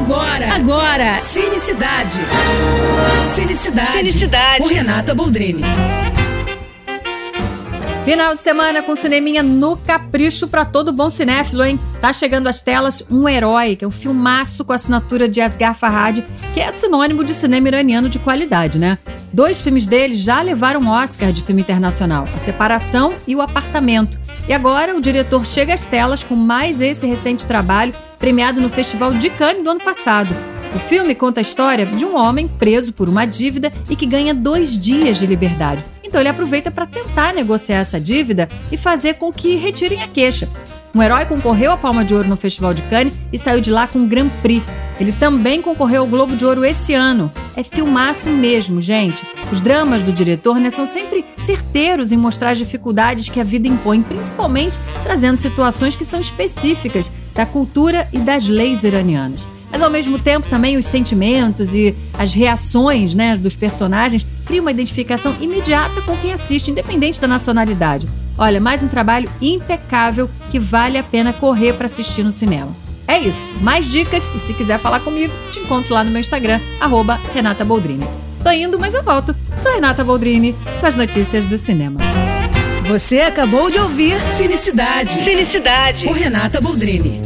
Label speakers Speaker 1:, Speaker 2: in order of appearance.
Speaker 1: Agora, agora, Cinecidade. Cinecidade.
Speaker 2: Cinecidade.
Speaker 1: Com Renata Boldrini.
Speaker 3: Final de semana com cineminha no capricho para todo bom cinéfilo, hein? Tá chegando às telas Um Herói, que é um filmaço com a assinatura de Asghar Farhad, que é sinônimo de cinema iraniano de qualidade, né? Dois filmes dele já levaram Oscar de filme internacional, A Separação e O Apartamento. E agora o diretor chega às telas com mais esse recente trabalho, premiado no Festival de Cannes do ano passado. O filme conta a história de um homem preso por uma dívida e que ganha dois dias de liberdade. Então ele aproveita para tentar negociar essa dívida e fazer com que retirem a queixa. Um herói concorreu à Palma de Ouro no Festival de Cannes e saiu de lá com um Grand Prix. Ele também concorreu ao Globo de Ouro esse ano. É filmaço mesmo, gente. Os dramas do diretor né, são sempre certeiros em mostrar as dificuldades que a vida impõe, principalmente trazendo situações que são específicas da cultura e das leis iranianas. Mas ao mesmo tempo também os sentimentos e as reações né, dos personagens criam uma identificação imediata com quem assiste, independente da nacionalidade. Olha, mais um trabalho impecável que vale a pena correr para assistir no cinema. É isso. Mais dicas e se quiser falar comigo, te encontro lá no meu Instagram, arroba Renata Boldrini. Tô indo, mas eu volto. Sou Renata Boldrini com as notícias do cinema.
Speaker 1: Você acabou de ouvir Cinecidade.
Speaker 2: Cinecidade.
Speaker 1: Com Renata Boldrini.